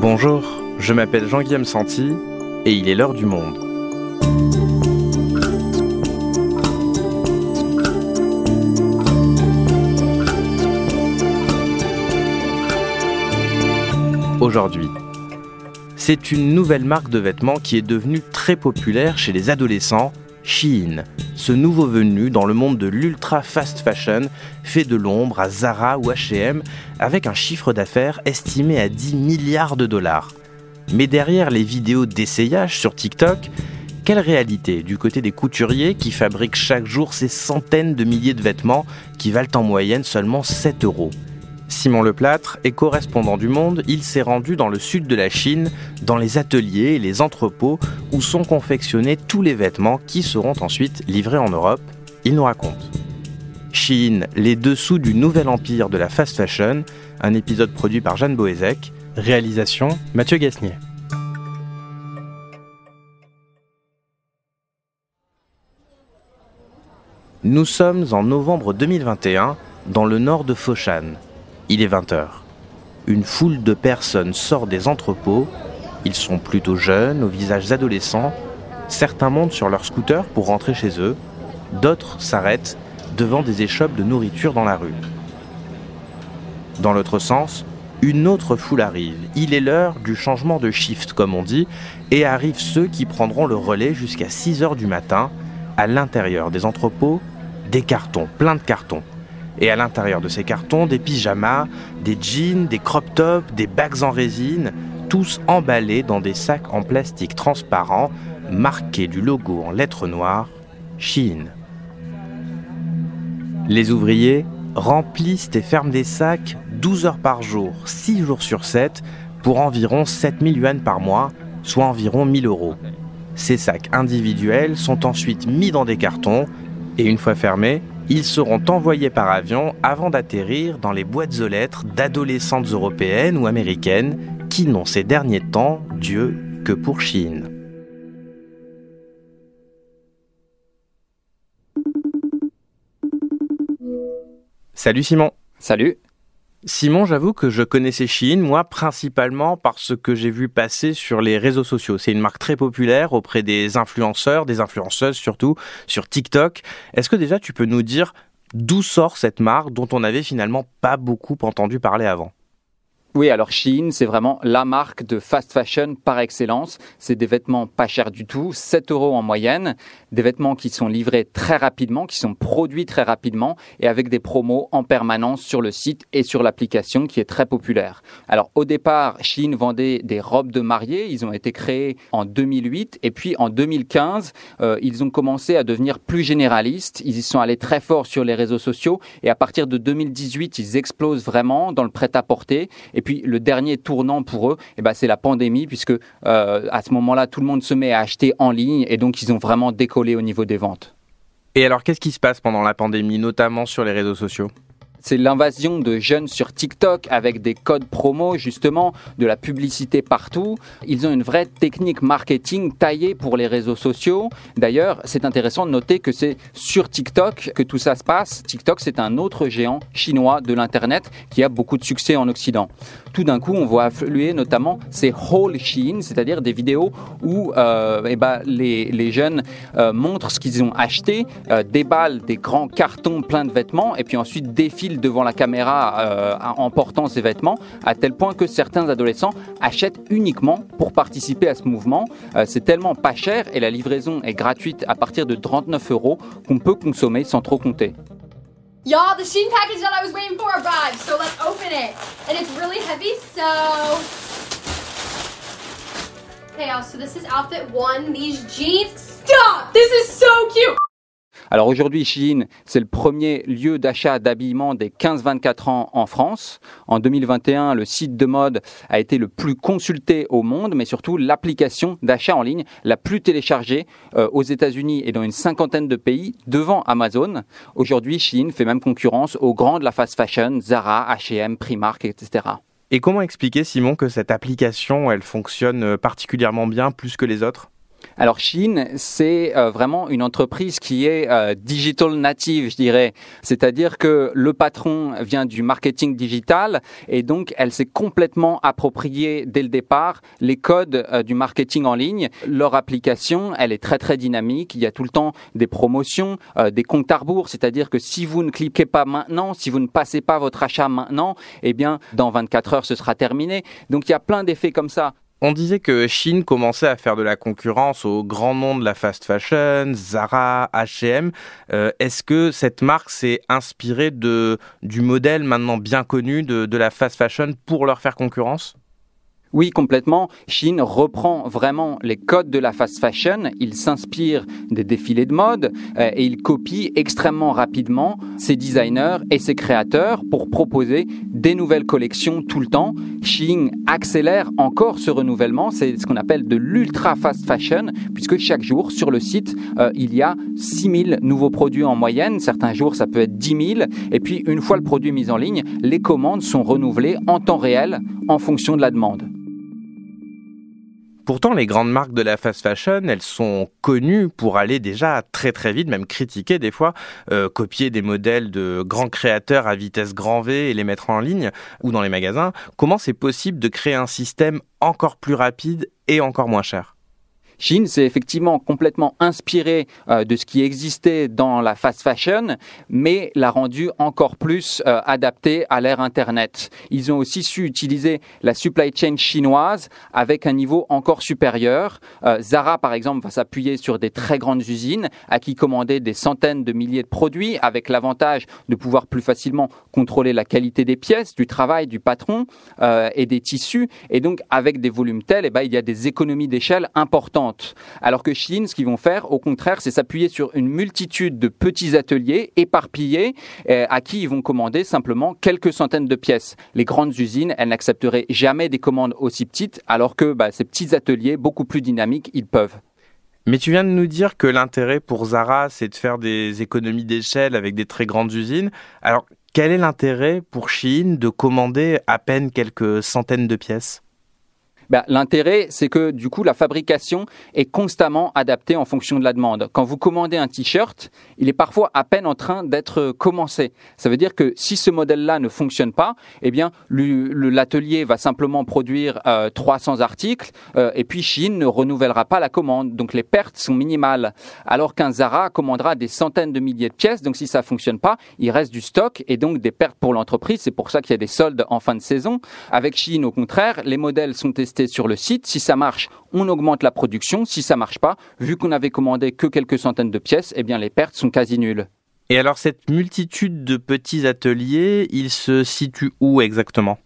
Bonjour, je m'appelle Jean-Guillaume Santi et il est l'heure du monde. Aujourd'hui, c'est une nouvelle marque de vêtements qui est devenue très populaire chez les adolescents, Shein, ce nouveau venu dans le monde de l'ultra fast fashion, fait de l'ombre à Zara ou H&M, avec un chiffre d'affaires estimé à 10 milliards de dollars. Mais derrière les vidéos d'essayage sur TikTok, quelle réalité du côté des couturiers qui fabriquent chaque jour ces centaines de milliers de vêtements qui valent en moyenne seulement 7 euros? Simon Leplâtre est correspondant du Monde, il s'est rendu dans le sud de la Chine, dans les ateliers et les entrepôts où sont confectionnés tous les vêtements qui seront ensuite livrés en Europe. Il nous raconte. Chine, les dessous du nouvel empire de la fast fashion, un épisode produit par Jeanne Boézek, réalisation Mathieu Gasnier. Nous sommes en novembre 2021 dans le nord de Foshan, il est 20h. Une foule de personnes sort des entrepôts. Ils sont plutôt jeunes, aux visages adolescents. Certains montent sur leur scooter pour rentrer chez eux. D'autres s'arrêtent devant des échoppes de nourriture dans la rue. Dans l'autre sens, une autre foule arrive. Il est l'heure du changement de shift, comme on dit, et arrivent ceux qui prendront le relais jusqu'à 6 heures du matin. À l'intérieur des entrepôts, des cartons, plein de cartons. Et à l'intérieur de ces cartons, des pyjamas, des jeans, des crop tops, des bags en résine, tous emballés dans des sacs en plastique transparent, marqués du logo en lettres noires, Chine. Les ouvriers remplissent et ferment des sacs 12 heures par jour, 6 jours sur 7, pour environ 7000 yuan par mois, soit environ 1000 euros. Ces sacs individuels sont ensuite mis dans des cartons et une fois fermés, ils seront envoyés par avion avant d'atterrir dans les boîtes aux lettres d'adolescentes européennes ou américaines qui n'ont ces derniers temps Dieu que pour Chine. Salut Simon. Salut. Simon, j'avoue que je connaissais Shein, moi, principalement parce que j'ai vu passer sur les réseaux sociaux. C'est une marque très populaire auprès des influenceurs, des influenceuses surtout, sur TikTok. Est-ce que déjà tu peux nous dire d'où sort cette marque dont on n'avait finalement pas beaucoup entendu parler avant? Oui, alors Shein, c'est vraiment la marque de fast fashion par excellence. C'est des vêtements pas chers du tout, 7 euros en moyenne, des vêtements qui sont livrés très rapidement, qui sont produits très rapidement et avec des promos en permanence sur le site et sur l'application qui est très populaire. Alors au départ, Shein vendait des robes de mariée. Ils ont été créés en 2008 et puis en 2015, euh, ils ont commencé à devenir plus généralistes. Ils y sont allés très fort sur les réseaux sociaux et à partir de 2018, ils explosent vraiment dans le prêt-à-porter. Le dernier tournant pour eux, eh ben, c'est la pandémie, puisque euh, à ce moment-là, tout le monde se met à acheter en ligne et donc ils ont vraiment décollé au niveau des ventes. Et alors, qu'est-ce qui se passe pendant la pandémie, notamment sur les réseaux sociaux? C'est l'invasion de jeunes sur TikTok avec des codes promo, justement, de la publicité partout. Ils ont une vraie technique marketing taillée pour les réseaux sociaux. D'ailleurs, c'est intéressant de noter que c'est sur TikTok que tout ça se passe. TikTok, c'est un autre géant chinois de l'Internet qui a beaucoup de succès en Occident. Tout d'un coup, on voit affluer notamment ces haul Shein, c'est-à-dire des vidéos où euh, eh ben, les, les, jeunes euh, montrent ce qu'ils ont acheté, euh, déballent des grands cartons pleins de vêtements et puis ensuite défilent devant la caméra euh, en portant ces vêtements, à tel point que certains adolescents achètent uniquement pour participer à ce mouvement. Euh, c'est tellement pas cher et la livraison est gratuite à partir de 39 euros qu'on peut consommer sans trop compter. Y'all, the Sheen package that I was waiting for arrived, so let's open it. And it's really heavy, so... Okay, so this is outfit one. These jeans... Stop! This is so cute! Alors aujourd'hui, Shein, c'est le premier lieu d'achat d'habillement des 15-24 ans en France. En 2021, le site de mode a été le plus consulté au monde, mais surtout l'application d'achat en ligne la plus téléchargée euh, aux États-Unis et dans une cinquantaine de pays devant Amazon. Aujourd'hui, Shein fait même concurrence aux grands de la fast fashion, Zara, H&M, Primark, etc. Et comment expliquer, Simon, que cette application, elle fonctionne particulièrement bien plus que les autres? Alors Chine, c'est euh, vraiment une entreprise qui est euh, digital native, je dirais. C'est-à-dire que le patron vient du marketing digital et donc elle s'est complètement appropriée dès le départ les codes euh, du marketing en ligne. Leur application, elle est très très dynamique. Il y a tout le temps des promotions, des comptes à rebours. C'est-à-dire que si vous ne cliquez pas maintenant, si vous ne passez pas votre achat maintenant, eh bien dans 24 heures ce sera terminé. Donc il y a plein d'effets comme ça. On disait que Chine commençait à faire de la concurrence aux grands noms de la fast fashion, Zara, H&M. Est-ce que cette marque s'est inspirée de, du modèle maintenant bien connu de, de la fast fashion pour leur faire concurrence? Oui, complètement. Chine reprend vraiment les codes de la fast fashion. Il s'inspire des défilés de mode euh, et il copie extrêmement rapidement ses designers et ses créateurs pour proposer des nouvelles collections tout le temps. Chine accélère encore ce renouvellement. C'est ce qu'on appelle de l'ultra fast fashion puisque chaque jour sur le site, euh, il y a 6000 nouveaux produits en moyenne. Certains jours, ça peut être 10 000. Et puis, une fois le produit mis en ligne, les commandes sont renouvelées en temps réel en fonction de la demande. Pourtant, les grandes marques de la fast fashion, elles sont connues pour aller déjà très très vite, même critiquer des fois, euh, copier des modèles de grands créateurs à vitesse grand V et les mettre en ligne ou dans les magasins. Comment c'est possible de créer un système encore plus rapide et encore moins cher? Chine s'est effectivement complètement inspiré euh, de ce qui existait dans la fast fashion, mais l'a rendu encore plus euh, adapté à l'ère Internet. Ils ont aussi su utiliser la supply chain chinoise avec un niveau encore supérieur. Euh, Zara, par exemple, va s'appuyer sur des très grandes usines à qui commander des centaines de milliers de produits avec l'avantage de pouvoir plus facilement contrôler la qualité des pièces, du travail du patron et des tissus. Et donc, avec des volumes tels, eh ben, il y a des économies d'échelle importantes. Alors que Chine, ce qu'ils vont faire, au contraire, c'est s'appuyer sur une multitude de petits ateliers éparpillés euh, à qui ils vont commander simplement quelques centaines de pièces. Les grandes usines, elles n'accepteraient jamais des commandes aussi petites, alors que bah, ces petits ateliers, beaucoup plus dynamiques, ils peuvent. Mais tu viens de nous dire que l'intérêt pour Zara, c'est de faire des économies d'échelle avec des très grandes usines. Alors, quel est l'intérêt pour Chine de commander à peine quelques centaines de pièces? Ben, L'intérêt, c'est que du coup, la fabrication est constamment adaptée en fonction de la demande. Quand vous commandez un t-shirt, il est parfois à peine en train d'être commencé. Ça veut dire que si ce modèle-là ne fonctionne pas, eh bien, l'atelier va simplement produire 300 euh, articles euh, et puis Chine ne renouvellera pas la commande. Donc les pertes sont minimales. Alors qu'un Zara commandera des centaines de milliers de pièces. Donc si ça fonctionne pas, il reste du stock et donc des pertes pour l'entreprise. C'est pour ça qu'il y a des soldes en fin de saison. Avec Chine, au contraire, les modèles sont testés sur le site. Si ça marche, on augmente la production. Si ça marche pas, vu qu'on avait commandé que quelques centaines de pièces, eh bien les pertes sont quasi nulles. Et alors cette multitude de petits ateliers, ils se situent où exactement?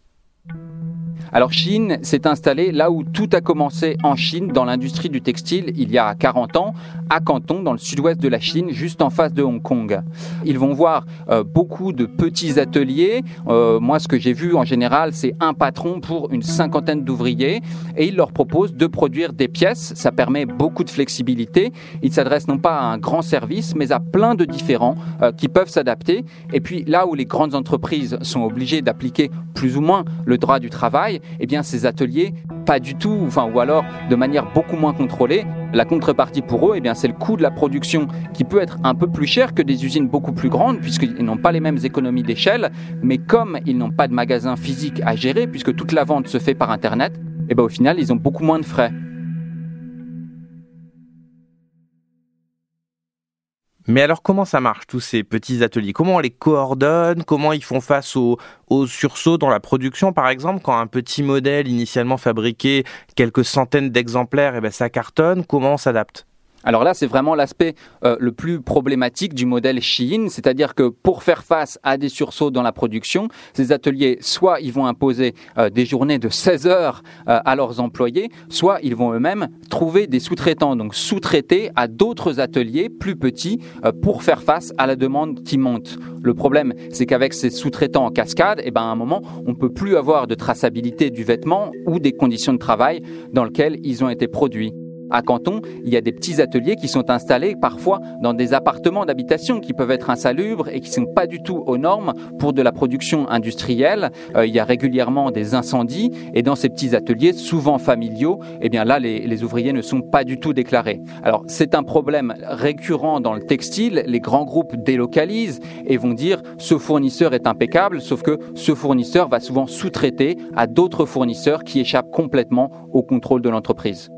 Alors Chine s'est installée là où tout a commencé en Chine, dans l'industrie du textile, il y a 40 ans, à Canton, dans le sud-ouest de la Chine, juste en face de Hong Kong. Ils vont voir euh, beaucoup de petits ateliers. Euh, moi, ce que j'ai vu en général, c'est un patron pour une cinquantaine d'ouvriers et il leur propose de produire des pièces. Ça permet beaucoup de flexibilité. Il s'adresse non pas à un grand service, mais à plein de différents euh, qui peuvent s'adapter. Et puis là où les grandes entreprises sont obligées d'appliquer plus ou moins le droit du travail, eh bien ces ateliers, pas du tout, enfin ou alors de manière beaucoup moins contrôlée. La contrepartie pour eux, eh bien c'est le coût de la production qui peut être un peu plus cher que des usines beaucoup plus grandes puisqu'ils n'ont pas les mêmes économies d'échelle, mais comme ils n'ont pas de magasin physique à gérer puisque toute la vente se fait par internet, eh bien au final ils ont beaucoup moins de frais. Mais alors comment ça marche tous ces petits ateliers? Comment on les coordonne? Comment ils font face aux, sursauts dans la production par exemple? Quand un petit modèle initialement fabriqué quelques centaines d'exemplaires, et eh ben, ça cartonne, comment on s'adapte? Alors là, c'est vraiment l'aspect euh, le plus problématique du modèle Shein, c'est-à-dire que pour faire face à des sursauts dans la production, ces ateliers, soit ils vont imposer euh, des journées de 16 heures euh, à leurs employés, soit ils vont eux-mêmes trouver des sous-traitants, donc sous-traiter à d'autres ateliers plus petits pour faire face à la demande qui monte. Le problème, c'est qu'avec ces sous-traitants en cascade, eh ben, à un moment, on peut plus avoir de traçabilité du vêtement ou des conditions de travail dans lesquelles ils ont été produits. À Canton, il y a des petits ateliers qui sont installés parfois dans des appartements d'habitation qui peuvent être insalubres et qui ne sont pas du tout aux normes pour de la production industrielle. Euh, il y a régulièrement des incendies et dans ces petits ateliers, souvent familiaux, eh bien là, les, les ouvriers ne sont pas du tout déclarés. Alors c'est un problème récurrent dans le textile. Les grands groupes délocalisent et vont dire ce fournisseur est impeccable, sauf que ce fournisseur va souvent sous-traiter à d'autres fournisseurs qui échappent complètement au contrôle de l'entreprise.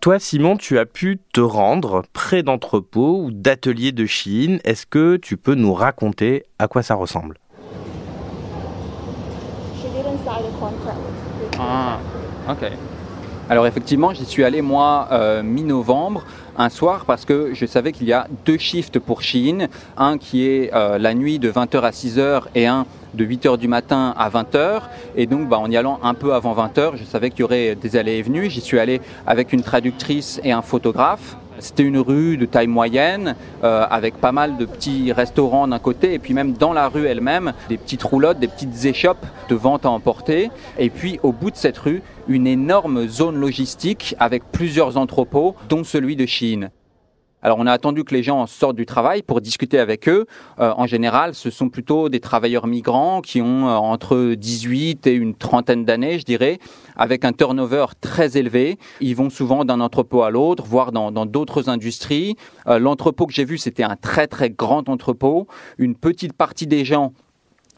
Toi, Simon, tu as pu te rendre près d'entrepôts ou d'ateliers de Chine. Est-ce que tu peux nous raconter à quoi ça ressemble? Ah, ok. Alors effectivement, j'y suis allé moi euh, mi-novembre, un soir, parce que je savais qu'il y a deux shifts pour Chine, un qui est euh, la nuit de 20h à 6h et un de 8h du matin à 20h. Et donc, bah, en y allant un peu avant 20h, je savais qu'il y aurait des allées et venues. J'y suis allé avec une traductrice et un photographe. C'était une rue de taille moyenne, euh, avec pas mal de petits restaurants d'un côté, et puis même dans la rue elle-même, des petites roulottes, des petites échoppes de vente à emporter. Et puis au bout de cette rue, une énorme zone logistique avec plusieurs entrepôts, dont celui de Chine. Alors on a attendu que les gens sortent du travail pour discuter avec eux. Euh, en général, ce sont plutôt des travailleurs migrants qui ont euh, entre 18 et une trentaine d'années, je dirais, avec un turnover très élevé. Ils vont souvent d'un entrepôt à l'autre, voire dans d'autres industries. Euh, L'entrepôt que j'ai vu, c'était un très très grand entrepôt. Une petite partie des gens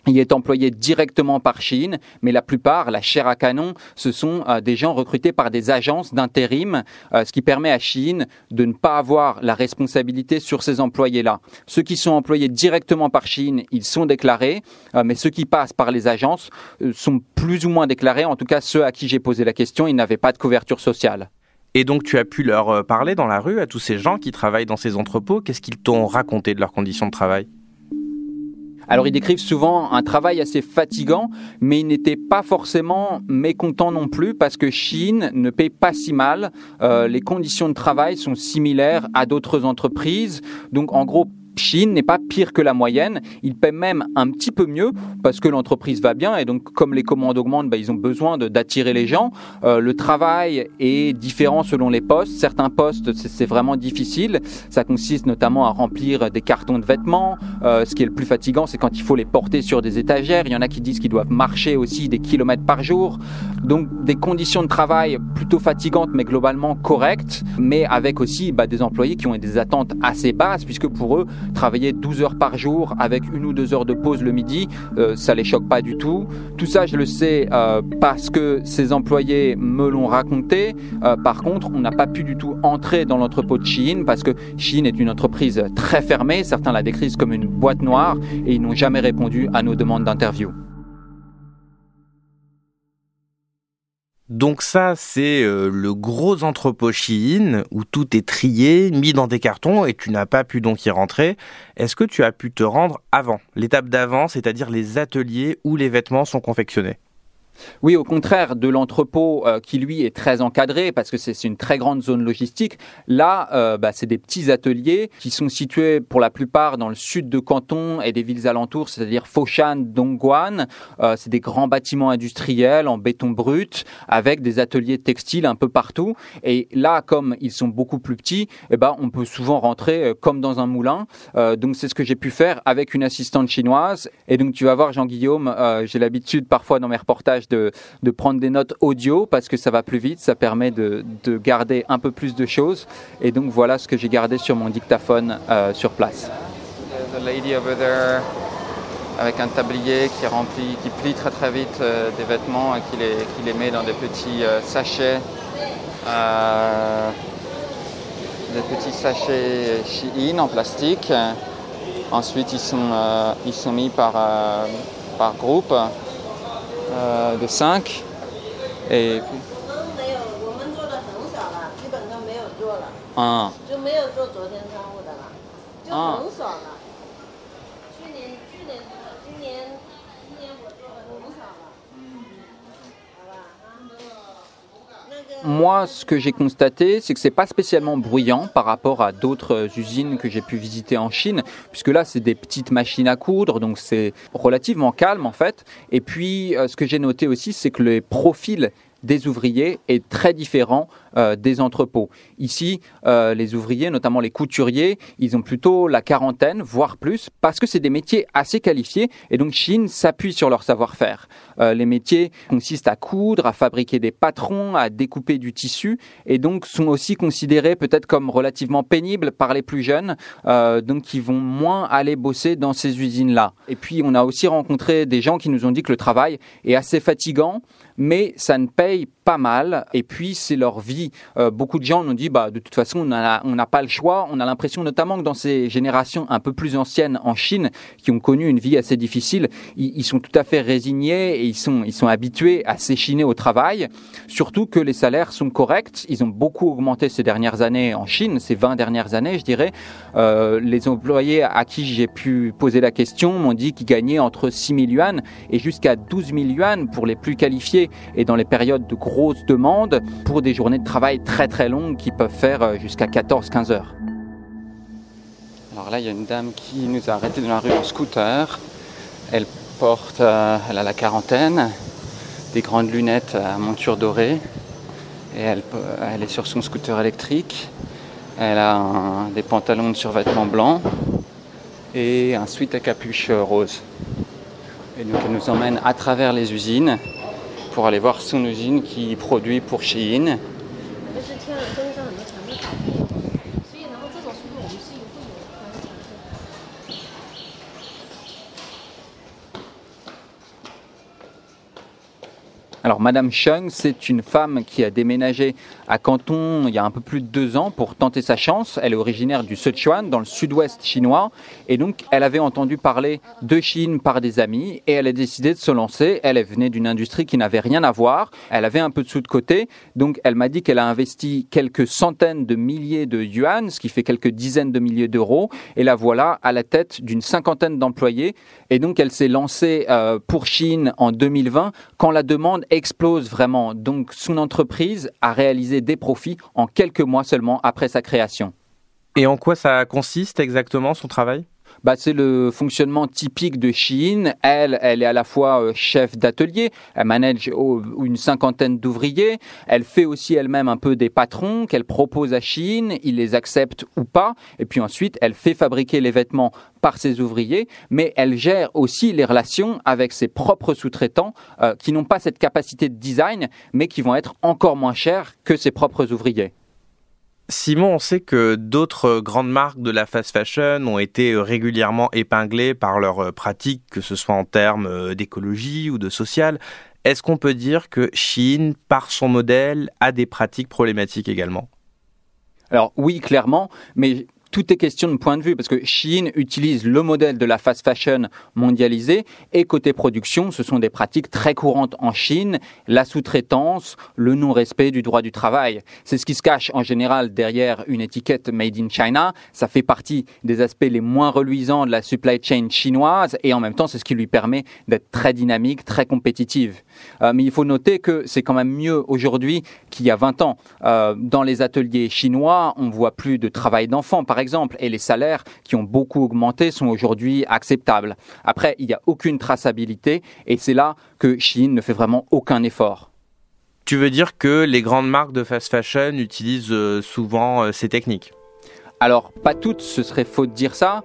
il est employé directement par Chine, mais la plupart, la chair à canon, ce sont euh, des gens recrutés par des agences d'intérim, euh, ce qui permet à Chine de ne pas avoir la responsabilité sur ces employés-là. Ceux qui sont employés directement par Chine, ils sont déclarés, euh, mais ceux qui passent par les agences sont plus ou moins déclarés. En tout cas, ceux à qui j'ai posé la question, ils n'avaient pas de couverture sociale. Et donc tu as pu leur parler dans la rue à tous ces gens qui travaillent dans ces entrepôts. Qu'est-ce qu'ils t'ont raconté de leurs conditions de travail? Alors ils décrivent souvent un travail assez fatigant, mais ils n'étaient pas forcément mécontents non plus parce que Chine ne paye pas si mal. Euh, les conditions de travail sont similaires à d'autres entreprises. Donc en gros, Chine n'est pas pire que la moyenne. Il paie même un petit peu mieux parce que l'entreprise va bien et donc comme les commandes augmentent, bah, ils ont besoin d'attirer les gens. Euh, le travail est différent selon les postes. Certains postes, c'est vraiment difficile. Ça consiste notamment à remplir des cartons de vêtements. Euh, ce qui est le plus fatigant, c'est quand il faut les porter sur des étagères. Il y en a qui disent qu'ils doivent marcher aussi des kilomètres par jour. Donc des conditions de travail plutôt fatigantes mais globalement correctes, mais avec aussi bah, des employés qui ont des attentes assez basses puisque pour eux, travailler 12 heures par jour avec une ou deux heures de pause le midi, euh, ça les choque pas du tout. Tout ça, je le sais euh, parce que ces employés me l'ont raconté. Euh, par contre, on n'a pas pu du tout entrer dans l'entrepôt de Chine parce que Chine est une entreprise très fermée. Certains la décrivent comme une boîte noire et ils n'ont jamais répondu à nos demandes d'interview. Donc ça, c'est euh, le gros entrepôt Chine où tout est trié, mis dans des cartons et tu n'as pas pu donc y rentrer. Est-ce que tu as pu te rendre avant, l'étape d'avant, c'est-à-dire les ateliers où les vêtements sont confectionnés? Oui, au contraire de l'entrepôt euh, qui lui est très encadré parce que c'est une très grande zone logistique. Là, euh, bah, c'est des petits ateliers qui sont situés pour la plupart dans le sud de Canton et des villes alentours, c'est-à-dire Foshan, Dongguan. Euh, c'est des grands bâtiments industriels en béton brut avec des ateliers textiles un peu partout. Et là, comme ils sont beaucoup plus petits, eh ben, on peut souvent rentrer comme dans un moulin. donc c'est ce que j'ai pu faire avec une assistante chinoise. Et donc tu vas voir, Jean-Guillaume, j'ai l'habitude parfois dans mes reportages de, prendre des notes audio parce que ça va plus vite, ça permet de, garder un peu plus de choses. Et donc voilà ce que j'ai gardé sur mon dictaphone euh, sur place. lady over there avec un tablier qui remplit, qui plie très très vite euh, des vêtements et qui les, qui les met dans des petits euh, sachets. des petits sachets Shein en plastique. Ensuite, ils sont, ils sont mis par, par groupe. 呃，The s n k 哎我们没有我们做的很少了基本都没有做了啊就没有做昨天商务的了就很少了。去年去年今年今年我 Moi, ce que j'ai constaté, c'est que c'est pas spécialement bruyant par rapport à d'autres usines que j'ai pu visiter en Chine, puisque là, c'est des petites machines à coudre, donc c'est relativement calme en fait. Et puis, euh, ce que j'ai noté aussi, c'est que les profils des ouvriers est très différent euh, des entrepôts. Ici, euh, les ouvriers, notamment les couturiers, ils ont plutôt la quarantaine, voire plus, parce que c'est des métiers assez qualifiés et donc Chine s'appuie sur leur savoir-faire. Euh, les métiers consistent à coudre, à fabriquer des patrons, à découper du tissu et donc sont aussi considérés peut-être comme relativement pénibles par les plus jeunes, donc qui vont moins aller bosser dans ces usines-là. Et puis on a aussi rencontré des gens qui nous ont dit que le travail est assez fatigant, mais ça ne paye pas mal. Et puis, c'est leur vie. Euh, beaucoup de gens nous disent, bah, de toute façon, on n'a pas le choix. On a l'impression, notamment que dans ces générations un peu plus anciennes en Chine, qui ont connu une vie assez difficile, ils, sont tout à fait résignés et ils sont, ils sont habitués à s'échiner au travail. Surtout que les salaires sont corrects. Ils ont beaucoup augmenté ces dernières années en Chine, ces 20 dernières années, je dirais. Euh, les employés à qui j'ai pu poser la question m'ont dit qu'ils gagnaient entre 6 000 yuan et jusqu'à 12 000 yuan pour les plus qualifiés et dans les périodes de gros grosses demandes pour des journées de travail très très longues qui peuvent faire euh, jusqu'à 14-15 heures. Alors là, il y a une dame qui nous a arrêté dans la rue en scooter. Elle porte, euh, elle a la quarantaine, des grandes lunettes à monture dorée et elle, elle est sur son scooter électrique. Elle a des pantalons de survêtement blanc et un sweat à capuche rose. Et donc elle nous emmène à travers les usines pour aller voir son usine qui produit pour Shein. Alors, Madame Chung, c'est une femme qui a déménagé à Canton il y a un peu plus de deux ans pour tenter sa chance. Elle est originaire du Sichuan, dans le sud-ouest chinois. Et donc, elle avait entendu parler de Chine par des amis et elle a décidé de se lancer. Elle venait d'une industrie qui n'avait rien à voir. Elle avait un peu de sous de côté. Donc, elle m'a dit qu'elle a investi quelques centaines de milliers de yuan, ce qui fait quelques dizaines de milliers d'euros. Et la voilà à la tête d'une cinquantaine d'employés. Et donc, elle s'est lancée euh, pour Chine en 2020 quand la demande explose vraiment. Donc son entreprise a réalisé des profits en quelques mois seulement après sa création. Et en quoi ça consiste exactement son travail? Bah, c'est le fonctionnement typique de Shein. Elle, elle est à la fois euh, chef d'atelier, elle manage une cinquantaine d'ouvriers, elle fait aussi elle-même un peu des patrons qu'elle propose à Shein, il les accepte ou pas, et puis ensuite elle fait fabriquer les vêtements par ses ouvriers, mais elle gère aussi les relations avec ses propres sous-traitants euh, qui n'ont pas cette capacité de design, mais qui vont être encore moins chers que ses propres ouvriers. Simon, on sait que d'autres grandes marques de la fast fashion ont été régulièrement épinglées par leurs pratiques, que ce soit en termes d'écologie ou de social. Est-ce qu'on peut dire que Chine, par son modèle, a des pratiques problématiques également? Alors oui, clairement, mais tout est question de point de vue parce que Chine utilise le modèle de la fast fashion mondialisée et côté production, ce sont des pratiques très courantes en Chine, la sous-traitance, le non-respect du droit du travail. C'est ce qui se cache en général derrière une étiquette Made in China. Ça fait partie des aspects les moins reluisants de la supply chain chinoise et en même temps, c'est ce qui lui permet d'être très dynamique, très compétitive. Euh, mais il faut noter que c'est quand même mieux aujourd'hui qu'il y a 20 ans. Euh, dans les ateliers chinois, on voit plus de travail d'enfant, par exemple, et les salaires qui ont beaucoup augmenté sont aujourd'hui acceptables. Après, il n'y a aucune traçabilité et c'est là que Chine ne fait vraiment aucun effort. Tu veux dire que les grandes marques de fast fashion utilisent euh, souvent ces techniques? Alors, pas toutes, ce serait faux de dire ça,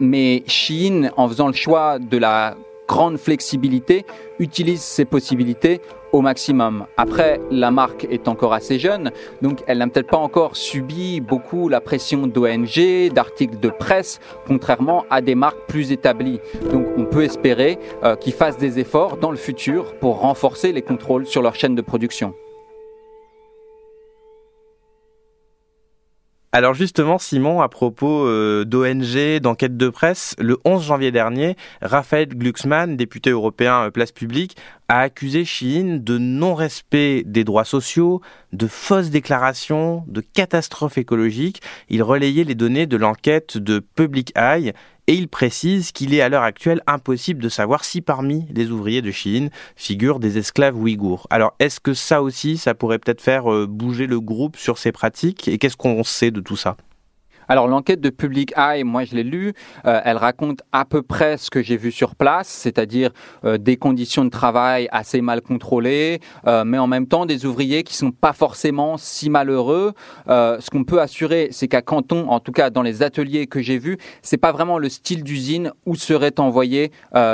mais Chine, en faisant le choix de la grande flexibilité, utilise ces possibilités au maximum. Après, la marque est encore assez jeune, donc elle n'a peut-être pas encore subi beaucoup la pression d'ONG, d'articles de presse, contrairement à des marques plus établies. Donc on peut espérer euh, qu'ils fassent des efforts dans le futur pour renforcer les contrôles sur leur chaîne de production. Alors justement, Simon, à propos euh, d'ONG, d'enquête de presse, le 11 janvier dernier, Raphaël Glucksmann, député européen euh, Place Publique, a accusé Chine de non-respect des droits sociaux, de fausses déclarations, de catastrophes écologiques. Il relayait les données de l'enquête de Public Eye et il précise qu'il est à l'heure actuelle impossible de savoir si parmi les ouvriers de Chine figurent des esclaves ouïghours. Alors est-ce que ça aussi, ça pourrait peut-être faire euh, bouger le groupe sur ces pratiques? Et qu'est-ce qu'on sait de tout ça? Alors l'enquête de Public Eye, moi je l'ai lue, euh, elle raconte à peu près ce que j'ai vu sur place, c'est-à-dire euh, des conditions de travail assez mal contrôlées, euh, mais en même temps des ouvriers qui sont pas forcément si malheureux. ce qu'on peut assurer, c'est qu'à Canton, en tout cas dans les ateliers que j'ai vus, c'est pas vraiment le style d'usine où seraient envoyés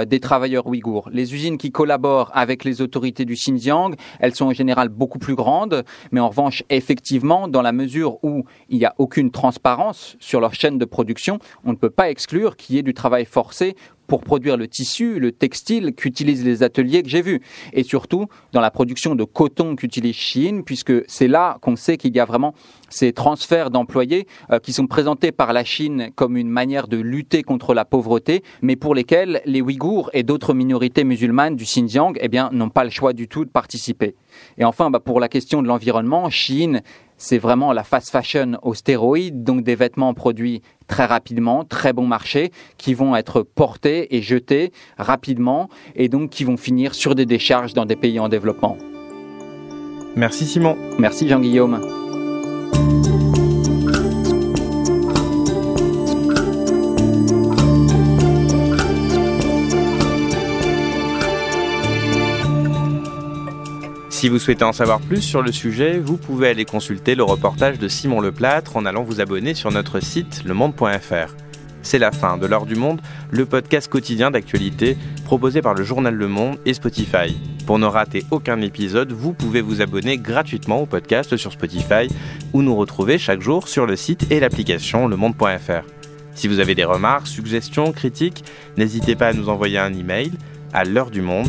des travailleurs ouïghours. Les usines qui collaborent avec les autorités du Xinjiang, elles sont en général beaucoup plus grandes, mais en revanche, effectivement, dans la mesure où il n'y a aucune transparence sur leur chaîne de production, on ne peut pas exclure qu'il y ait du travail forcé pour produire le tissu, le textile qu'utilisent les ateliers que j'ai vus. Et surtout, dans la production de coton qu'utilise Chine, puisque c'est là qu'on sait qu'il y a vraiment ces transferts d'employés euh, qui sont présentés par la Chine comme une manière de lutter contre la pauvreté, mais pour lesquels les Ouïghours et d'autres minorités musulmanes du Xinjiang eh n'ont pas le choix du tout de participer. Et enfin, bah, pour la question de l'environnement, Chine c'est vraiment la fast fashion aux stéroïdes, donc des vêtements produits très rapidement, très bon marché, qui vont être portés et jetés rapidement et donc qui vont finir sur des décharges dans des pays en développement. Merci Simon. Merci Jean-Guillaume. Si vous souhaitez en savoir plus sur le sujet, vous pouvez aller consulter le reportage de Simon Leplâtre en allant vous abonner sur notre site lemonde.fr. C'est la fin de l'heure du monde, le podcast quotidien d'actualité proposé par le journal Le Monde et Spotify. Pour ne rater aucun épisode, vous pouvez vous abonner gratuitement au podcast sur Spotify ou nous retrouver chaque jour sur le site et l'application lemonde.fr. Si vous avez des remarques, suggestions, critiques, n'hésitez pas à nous envoyer un email à l'heure du monde